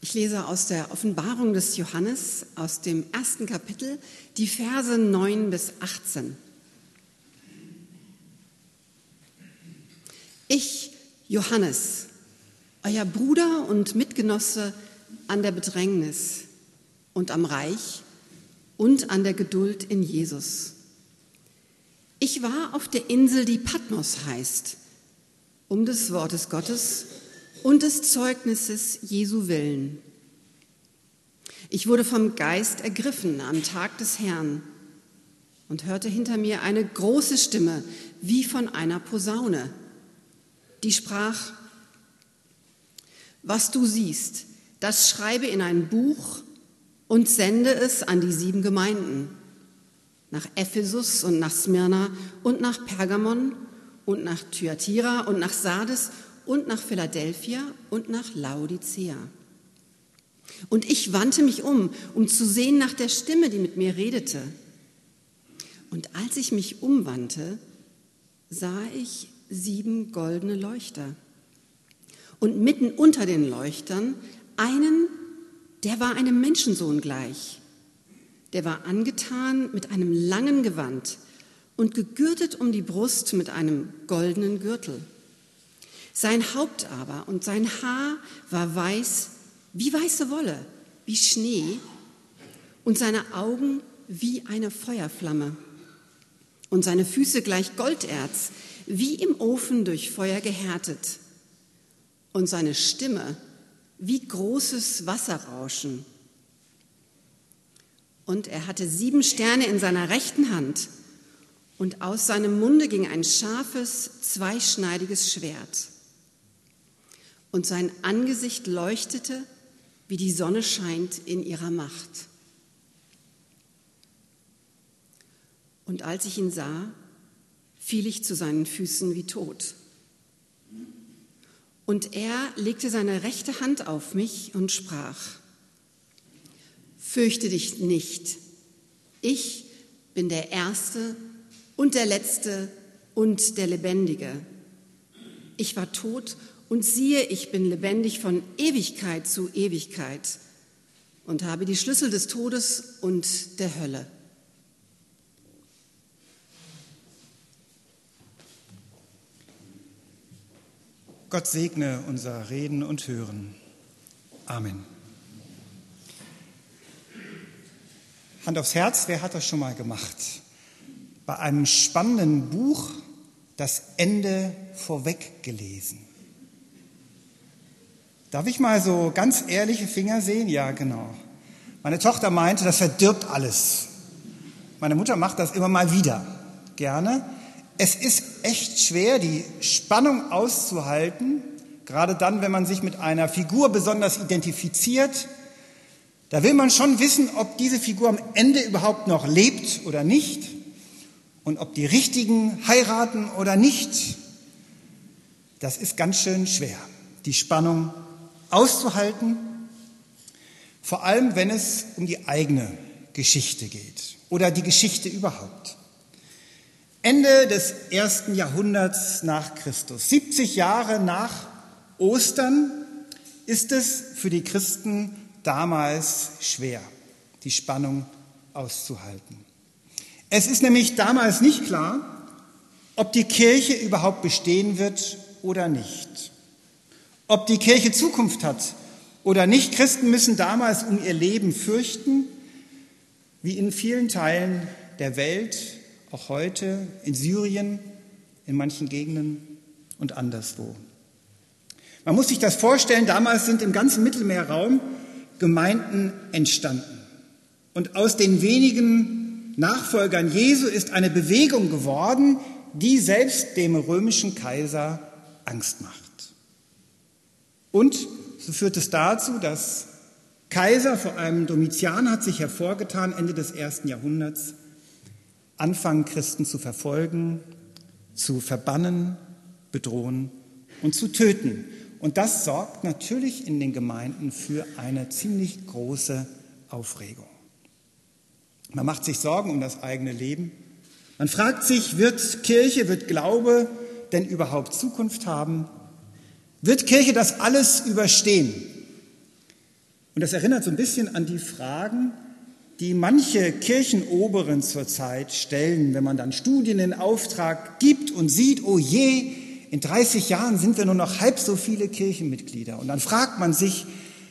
Ich lese aus der Offenbarung des Johannes aus dem ersten Kapitel die Verse 9 bis 18. Ich, Johannes, euer Bruder und Mitgenosse an der Bedrängnis und am Reich und an der Geduld in Jesus. Ich war auf der Insel, die Patmos heißt, um des Wortes Gottes und des Zeugnisses Jesu willen. Ich wurde vom Geist ergriffen am Tag des Herrn und hörte hinter mir eine große Stimme wie von einer Posaune, die sprach, was du siehst, das schreibe in ein Buch und sende es an die sieben Gemeinden, nach Ephesus und nach Smyrna und nach Pergamon und nach Thyatira und nach Sardes und nach Philadelphia und nach Laodicea. Und ich wandte mich um, um zu sehen nach der Stimme, die mit mir redete. Und als ich mich umwandte, sah ich sieben goldene Leuchter. Und mitten unter den Leuchtern einen, der war einem Menschensohn gleich. Der war angetan mit einem langen Gewand und gegürtet um die Brust mit einem goldenen Gürtel. Sein Haupt aber und sein Haar war weiß wie weiße Wolle, wie Schnee und seine Augen wie eine Feuerflamme. Und seine Füße gleich Golderz, wie im Ofen durch Feuer gehärtet. Und seine Stimme wie großes Wasserrauschen. Und er hatte sieben Sterne in seiner rechten Hand. Und aus seinem Munde ging ein scharfes, zweischneidiges Schwert und sein Angesicht leuchtete, wie die Sonne scheint in ihrer Macht. Und als ich ihn sah, fiel ich zu seinen Füßen wie tot. Und er legte seine rechte Hand auf mich und sprach, Fürchte dich nicht, ich bin der Erste und der Letzte und der Lebendige. Ich war tot und siehe, ich bin lebendig von Ewigkeit zu Ewigkeit und habe die Schlüssel des Todes und der Hölle. Gott segne unser Reden und Hören. Amen. Hand aufs Herz, wer hat das schon mal gemacht? Bei einem spannenden Buch das Ende vorweg gelesen. Darf ich mal so ganz ehrliche Finger sehen? Ja, genau. Meine Tochter meinte, das verdirbt alles. Meine Mutter macht das immer mal wieder. Gerne. Es ist echt schwer, die Spannung auszuhalten, gerade dann, wenn man sich mit einer Figur besonders identifiziert. Da will man schon wissen, ob diese Figur am Ende überhaupt noch lebt oder nicht und ob die Richtigen heiraten oder nicht. Das ist ganz schön schwer, die Spannung auszuhalten, vor allem wenn es um die eigene Geschichte geht oder die Geschichte überhaupt. Ende des ersten Jahrhunderts nach Christus, 70 Jahre nach Ostern, ist es für die Christen damals schwer, die Spannung auszuhalten. Es ist nämlich damals nicht klar, ob die Kirche überhaupt bestehen wird oder nicht. Ob die Kirche Zukunft hat oder nicht, Christen müssen damals um ihr Leben fürchten, wie in vielen Teilen der Welt, auch heute in Syrien, in manchen Gegenden und anderswo. Man muss sich das vorstellen, damals sind im ganzen Mittelmeerraum Gemeinden entstanden. Und aus den wenigen Nachfolgern Jesu ist eine Bewegung geworden, die selbst dem römischen Kaiser Angst macht. Und so führt es dazu, dass Kaiser, vor allem Domitian, hat sich hervorgetan, Ende des ersten Jahrhunderts, anfangen Christen zu verfolgen, zu verbannen, bedrohen und zu töten. Und das sorgt natürlich in den Gemeinden für eine ziemlich große Aufregung. Man macht sich Sorgen um das eigene Leben. Man fragt sich, wird Kirche, wird Glaube denn überhaupt Zukunft haben? Wird Kirche das alles überstehen? Und das erinnert so ein bisschen an die Fragen, die manche Kirchenoberen zurzeit stellen, wenn man dann Studien in Auftrag gibt und sieht, oh je, in 30 Jahren sind wir nur noch halb so viele Kirchenmitglieder. Und dann fragt man sich,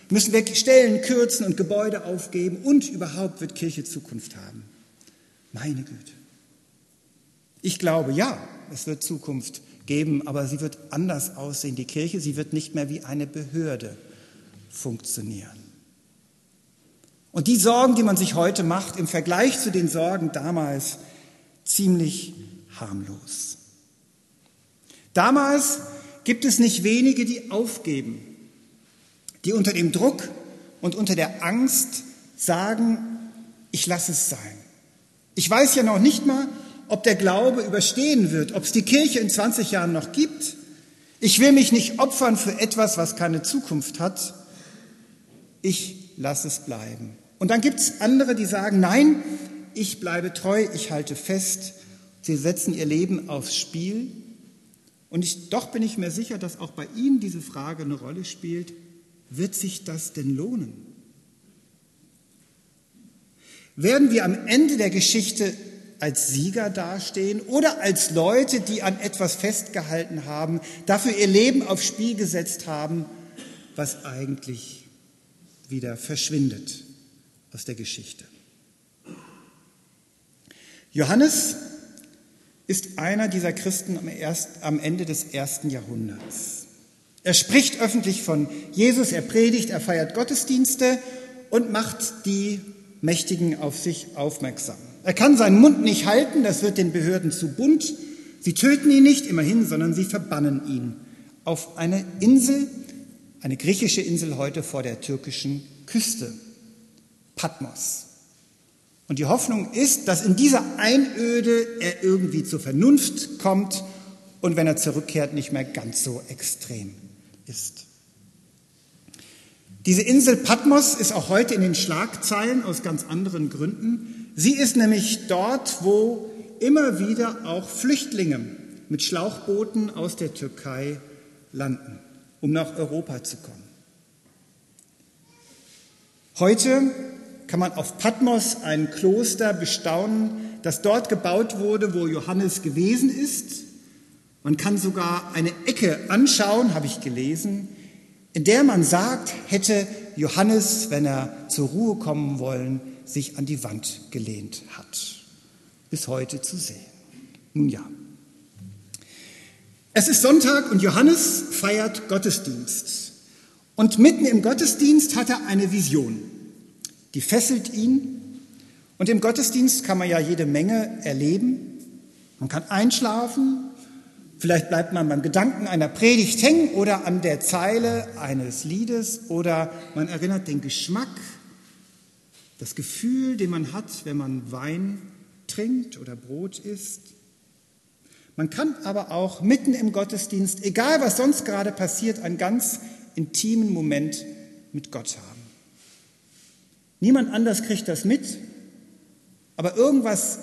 müssen wir Stellen kürzen und Gebäude aufgeben und überhaupt wird Kirche Zukunft haben? Meine Güte. Ich glaube, ja, es wird Zukunft geben, aber sie wird anders aussehen. Die Kirche, sie wird nicht mehr wie eine Behörde funktionieren. Und die Sorgen, die man sich heute macht, im Vergleich zu den Sorgen damals ziemlich harmlos. Damals gibt es nicht wenige, die aufgeben, die unter dem Druck und unter der Angst sagen, ich lasse es sein. Ich weiß ja noch nicht mal, ob der Glaube überstehen wird, ob es die Kirche in 20 Jahren noch gibt. Ich will mich nicht opfern für etwas, was keine Zukunft hat. Ich lasse es bleiben. Und dann gibt es andere, die sagen, nein, ich bleibe treu, ich halte fest. Sie setzen ihr Leben aufs Spiel. Und ich, doch bin ich mir sicher, dass auch bei Ihnen diese Frage eine Rolle spielt. Wird sich das denn lohnen? Werden wir am Ende der Geschichte als Sieger dastehen oder als Leute, die an etwas festgehalten haben, dafür ihr Leben aufs Spiel gesetzt haben, was eigentlich wieder verschwindet aus der Geschichte. Johannes ist einer dieser Christen am, erst, am Ende des ersten Jahrhunderts. Er spricht öffentlich von Jesus, er predigt, er feiert Gottesdienste und macht die Mächtigen auf sich aufmerksam. Er kann seinen Mund nicht halten, das wird den Behörden zu bunt. Sie töten ihn nicht immerhin, sondern sie verbannen ihn auf eine Insel, eine griechische Insel heute vor der türkischen Küste, Patmos. Und die Hoffnung ist, dass in dieser Einöde er irgendwie zur Vernunft kommt und wenn er zurückkehrt, nicht mehr ganz so extrem ist. Diese Insel Patmos ist auch heute in den Schlagzeilen aus ganz anderen Gründen. Sie ist nämlich dort, wo immer wieder auch Flüchtlinge mit Schlauchbooten aus der Türkei landen, um nach Europa zu kommen. Heute kann man auf Patmos ein Kloster bestaunen, das dort gebaut wurde, wo Johannes gewesen ist. Man kann sogar eine Ecke anschauen, habe ich gelesen, in der man sagt, hätte Johannes, wenn er zur Ruhe kommen wollen, sich an die Wand gelehnt hat. Bis heute zu sehen. Nun ja. Es ist Sonntag und Johannes feiert Gottesdienst. Und mitten im Gottesdienst hat er eine Vision. Die fesselt ihn. Und im Gottesdienst kann man ja jede Menge erleben. Man kann einschlafen. Vielleicht bleibt man beim Gedanken einer Predigt hängen oder an der Zeile eines Liedes oder man erinnert den Geschmack das Gefühl, den man hat, wenn man Wein trinkt oder Brot isst. Man kann aber auch mitten im Gottesdienst, egal was sonst gerade passiert, einen ganz intimen Moment mit Gott haben. Niemand anders kriegt das mit, aber irgendwas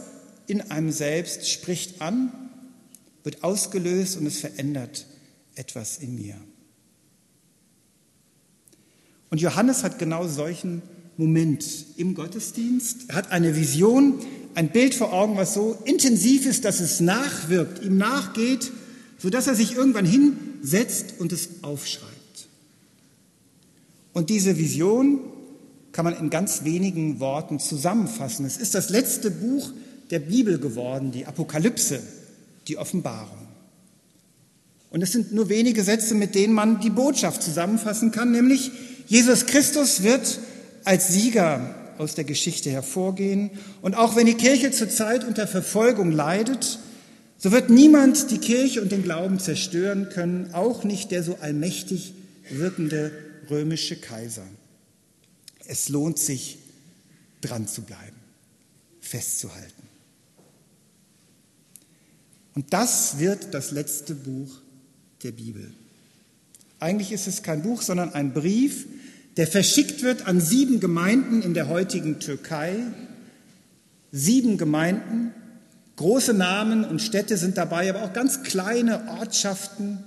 in einem selbst spricht an, wird ausgelöst und es verändert etwas in mir. Und Johannes hat genau solchen Moment im Gottesdienst. Er hat eine Vision, ein Bild vor Augen, was so intensiv ist, dass es nachwirkt, ihm nachgeht, sodass er sich irgendwann hinsetzt und es aufschreibt. Und diese Vision kann man in ganz wenigen Worten zusammenfassen. Es ist das letzte Buch der Bibel geworden, die Apokalypse, die Offenbarung. Und es sind nur wenige Sätze, mit denen man die Botschaft zusammenfassen kann, nämlich Jesus Christus wird als Sieger aus der Geschichte hervorgehen. Und auch wenn die Kirche zurzeit unter Verfolgung leidet, so wird niemand die Kirche und den Glauben zerstören können, auch nicht der so allmächtig wirkende römische Kaiser. Es lohnt sich, dran zu bleiben, festzuhalten. Und das wird das letzte Buch der Bibel. Eigentlich ist es kein Buch, sondern ein Brief, der verschickt wird an sieben Gemeinden in der heutigen Türkei. Sieben Gemeinden, große Namen und Städte sind dabei, aber auch ganz kleine Ortschaften.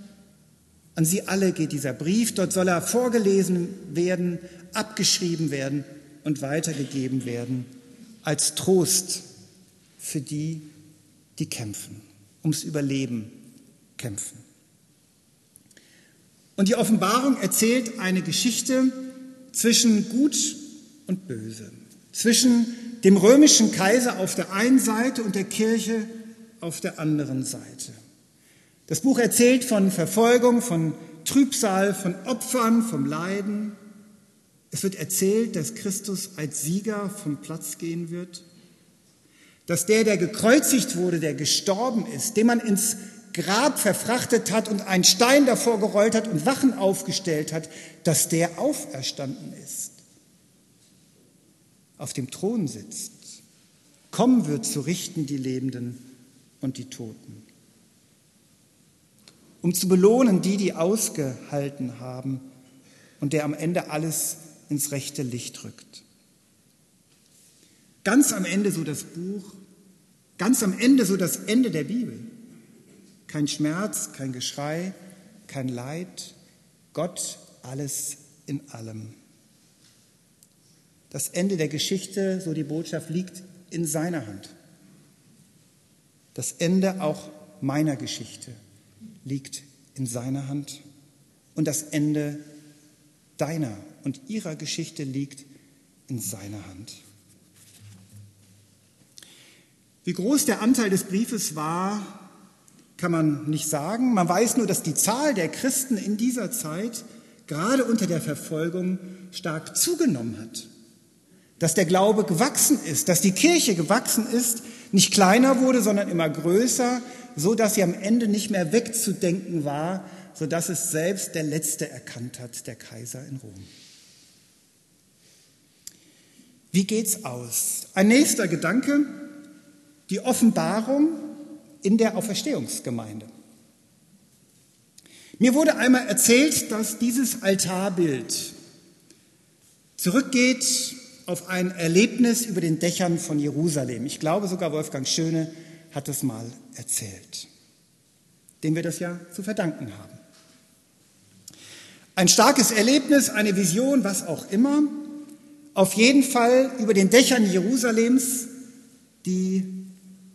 An sie alle geht dieser Brief. Dort soll er vorgelesen werden, abgeschrieben werden und weitergegeben werden als Trost für die, die kämpfen, ums Überleben kämpfen. Und die Offenbarung erzählt eine Geschichte zwischen Gut und Böse, zwischen dem römischen Kaiser auf der einen Seite und der Kirche auf der anderen Seite. Das Buch erzählt von Verfolgung, von Trübsal, von Opfern, vom Leiden. Es wird erzählt, dass Christus als Sieger vom Platz gehen wird, dass der, der gekreuzigt wurde, der gestorben ist, den man ins Grab verfrachtet hat und einen Stein davor gerollt hat und Wachen aufgestellt hat, dass der auferstanden ist, auf dem Thron sitzt, kommen wird zu richten die Lebenden und die Toten um zu belohnen die, die ausgehalten haben und der am Ende alles ins rechte Licht rückt. Ganz am Ende so das Buch, ganz am Ende so das Ende der Bibel. Kein Schmerz, kein Geschrei, kein Leid, Gott alles in allem. Das Ende der Geschichte, so die Botschaft, liegt in seiner Hand. Das Ende auch meiner Geschichte liegt in seiner Hand und das Ende deiner und ihrer Geschichte liegt in seiner Hand. Wie groß der Anteil des Briefes war, kann man nicht sagen. Man weiß nur, dass die Zahl der Christen in dieser Zeit, gerade unter der Verfolgung, stark zugenommen hat. Dass der Glaube gewachsen ist, dass die Kirche gewachsen ist, nicht kleiner wurde, sondern immer größer, so dass sie am Ende nicht mehr wegzudenken war, so dass es selbst der Letzte erkannt hat, der Kaiser in Rom. Wie geht's aus? Ein nächster Gedanke, die Offenbarung in der Auferstehungsgemeinde. Mir wurde einmal erzählt, dass dieses Altarbild zurückgeht auf ein Erlebnis über den Dächern von Jerusalem. Ich glaube sogar Wolfgang Schöne hat es mal erzählt, dem wir das ja zu verdanken haben. Ein starkes Erlebnis, eine Vision, was auch immer, auf jeden Fall über den Dächern Jerusalems, die,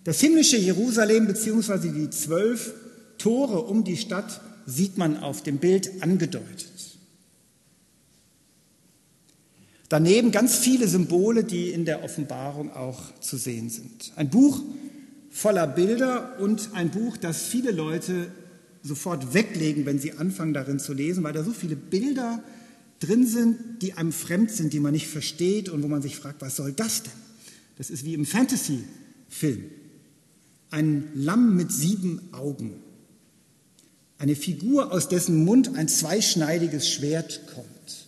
das himmlische Jerusalem beziehungsweise die zwölf Tore um die Stadt sieht man auf dem Bild angedeutet. Daneben ganz viele Symbole, die in der Offenbarung auch zu sehen sind. Ein Buch voller Bilder und ein Buch, das viele Leute sofort weglegen, wenn sie anfangen darin zu lesen, weil da so viele Bilder drin sind, die einem fremd sind, die man nicht versteht und wo man sich fragt, was soll das denn? Das ist wie im Fantasy-Film. Ein Lamm mit sieben Augen. Eine Figur, aus dessen Mund ein zweischneidiges Schwert kommt.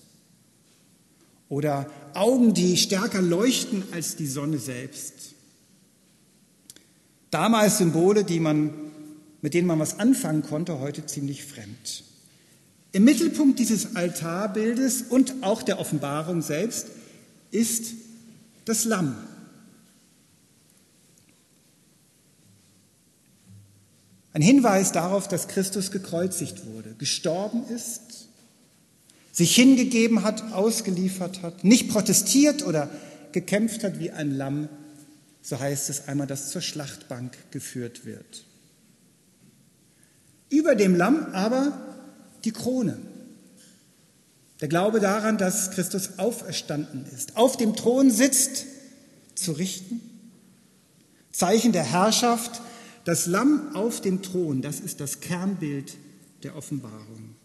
Oder Augen, die stärker leuchten als die Sonne selbst. Damals Symbole, die man, mit denen man was anfangen konnte, heute ziemlich fremd. Im Mittelpunkt dieses Altarbildes und auch der Offenbarung selbst ist das Lamm. Ein Hinweis darauf, dass Christus gekreuzigt wurde, gestorben ist, sich hingegeben hat, ausgeliefert hat, nicht protestiert oder gekämpft hat wie ein Lamm, so heißt es einmal, das zur Schlachtbank geführt wird. Über dem Lamm aber die Krone. Der Glaube daran, dass Christus auferstanden ist, auf dem Thron sitzt, zu richten. Zeichen der Herrschaft, das Lamm auf dem Thron, das ist das Kernbild der Offenbarung.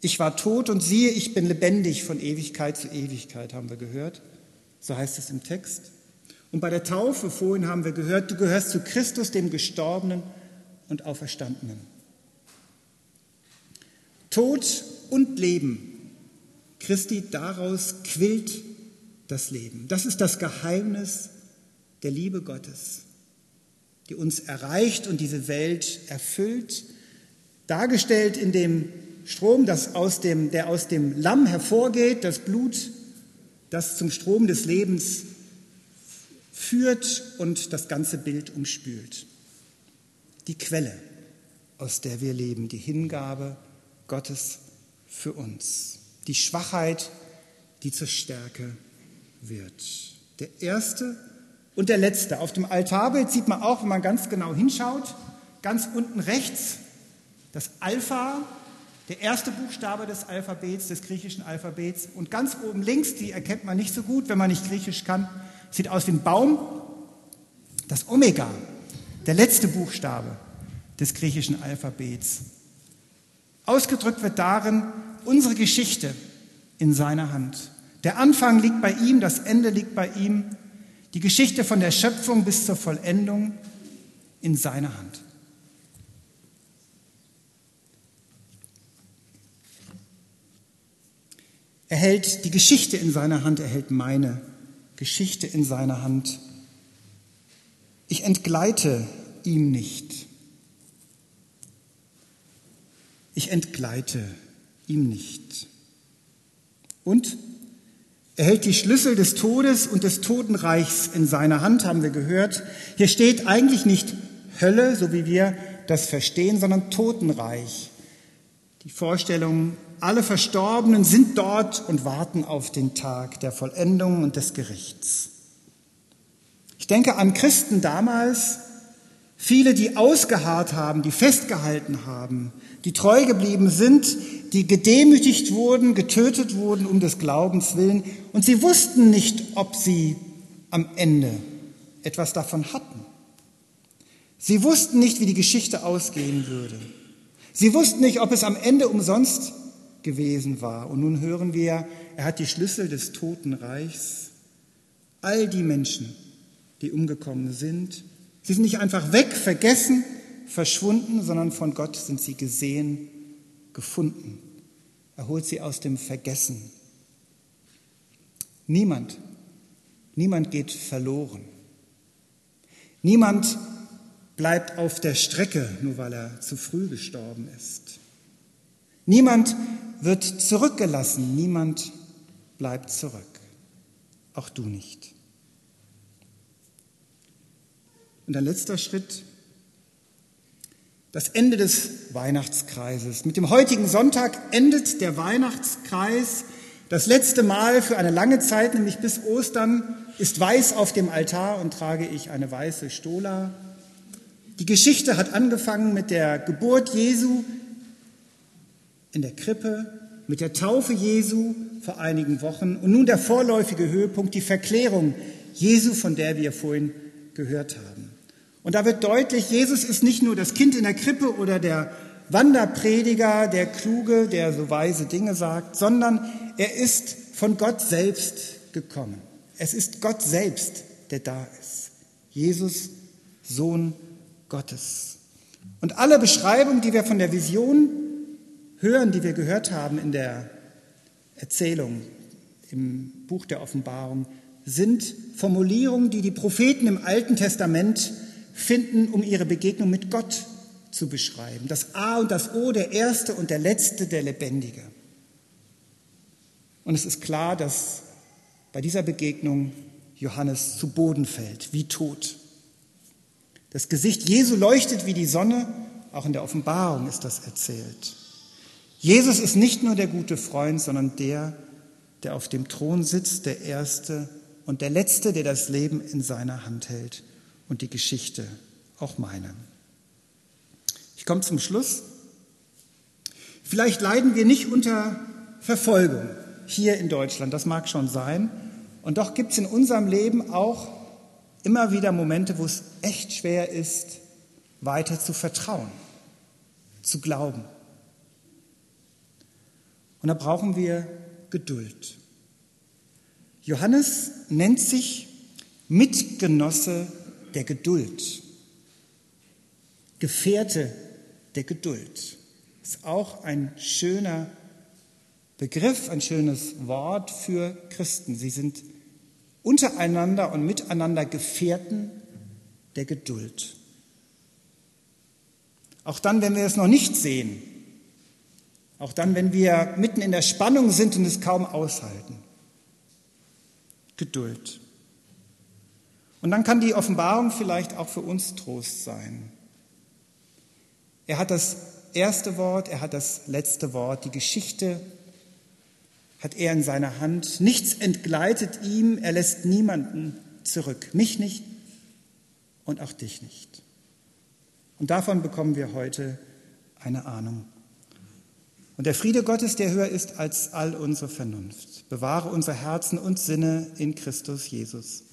Ich war tot und siehe, ich bin lebendig von Ewigkeit zu Ewigkeit, haben wir gehört. So heißt es im Text. Und bei der Taufe vorhin haben wir gehört, du gehörst zu Christus, dem Gestorbenen und Auferstandenen. Tod und Leben, Christi, daraus quillt das Leben. Das ist das Geheimnis der Liebe Gottes, die uns erreicht und diese Welt erfüllt, dargestellt in dem Strom, das aus dem, der aus dem Lamm hervorgeht, das Blut das zum Strom des Lebens führt und das ganze Bild umspült. Die Quelle, aus der wir leben, die Hingabe Gottes für uns, die Schwachheit, die zur Stärke wird. Der erste und der letzte. Auf dem Altarbild sieht man auch, wenn man ganz genau hinschaut, ganz unten rechts das Alpha, der erste Buchstabe des Alphabets, des griechischen Alphabets. Und ganz oben links, die erkennt man nicht so gut, wenn man nicht Griechisch kann, sieht aus wie ein Baum, das Omega, der letzte Buchstabe des griechischen Alphabets. Ausgedrückt wird darin unsere Geschichte in seiner Hand. Der Anfang liegt bei ihm, das Ende liegt bei ihm, die Geschichte von der Schöpfung bis zur Vollendung in seiner Hand. Er hält die Geschichte in seiner Hand, er hält meine Geschichte in seiner Hand. Ich entgleite ihm nicht. Ich entgleite ihm nicht. Und er hält die Schlüssel des Todes und des Totenreichs in seiner Hand, haben wir gehört. Hier steht eigentlich nicht Hölle, so wie wir das verstehen, sondern Totenreich. Die Vorstellung alle Verstorbenen sind dort und warten auf den Tag der Vollendung und des Gerichts. Ich denke an Christen damals, viele, die ausgeharrt haben, die festgehalten haben, die treu geblieben sind, die gedemütigt wurden, getötet wurden um des Glaubens willen, und sie wussten nicht, ob sie am Ende etwas davon hatten. Sie wussten nicht, wie die Geschichte ausgehen würde. Sie wussten nicht, ob es am Ende umsonst gewesen war. Und nun hören wir, er hat die Schlüssel des Totenreichs. All die Menschen, die umgekommen sind, sie sind nicht einfach weg, vergessen, verschwunden, sondern von Gott sind sie gesehen, gefunden. Er holt sie aus dem Vergessen. Niemand, niemand geht verloren. Niemand bleibt auf der Strecke, nur weil er zu früh gestorben ist. Niemand wird zurückgelassen, niemand bleibt zurück, auch du nicht. Und ein letzter Schritt, das Ende des Weihnachtskreises. Mit dem heutigen Sonntag endet der Weihnachtskreis. Das letzte Mal für eine lange Zeit, nämlich bis Ostern, ist weiß auf dem Altar und trage ich eine weiße Stola. Die Geschichte hat angefangen mit der Geburt Jesu in der Krippe, mit der Taufe Jesu vor einigen Wochen und nun der vorläufige Höhepunkt, die Verklärung Jesu, von der wir vorhin gehört haben. Und da wird deutlich, Jesus ist nicht nur das Kind in der Krippe oder der Wanderprediger, der Kluge, der so weise Dinge sagt, sondern er ist von Gott selbst gekommen. Es ist Gott selbst, der da ist. Jesus, Sohn Gottes. Und alle Beschreibungen, die wir von der Vision hören, die wir gehört haben in der Erzählung im Buch der Offenbarung, sind Formulierungen, die die Propheten im Alten Testament finden, um ihre Begegnung mit Gott zu beschreiben. Das A und das O, der Erste und der Letzte, der Lebendige. Und es ist klar, dass bei dieser Begegnung Johannes zu Boden fällt, wie tot. Das Gesicht Jesu leuchtet wie die Sonne, auch in der Offenbarung ist das erzählt. Jesus ist nicht nur der gute Freund, sondern der, der auf dem Thron sitzt, der Erste und der Letzte, der das Leben in seiner Hand hält und die Geschichte, auch meine. Ich komme zum Schluss. Vielleicht leiden wir nicht unter Verfolgung hier in Deutschland, das mag schon sein. Und doch gibt es in unserem Leben auch immer wieder Momente, wo es echt schwer ist, weiter zu vertrauen, zu glauben. Und da brauchen wir Geduld. Johannes nennt sich Mitgenosse der Geduld, Gefährte der Geduld. Ist auch ein schöner Begriff, ein schönes Wort für Christen. Sie sind untereinander und miteinander Gefährten der Geduld. Auch dann, wenn wir es noch nicht sehen, auch dann, wenn wir mitten in der Spannung sind und es kaum aushalten. Geduld. Und dann kann die Offenbarung vielleicht auch für uns Trost sein. Er hat das erste Wort, er hat das letzte Wort. Die Geschichte hat er in seiner Hand. Nichts entgleitet ihm, er lässt niemanden zurück. Mich nicht und auch dich nicht. Und davon bekommen wir heute eine Ahnung. Und der Friede Gottes, der höher ist als all unsere Vernunft, bewahre unsere Herzen und Sinne in Christus Jesus.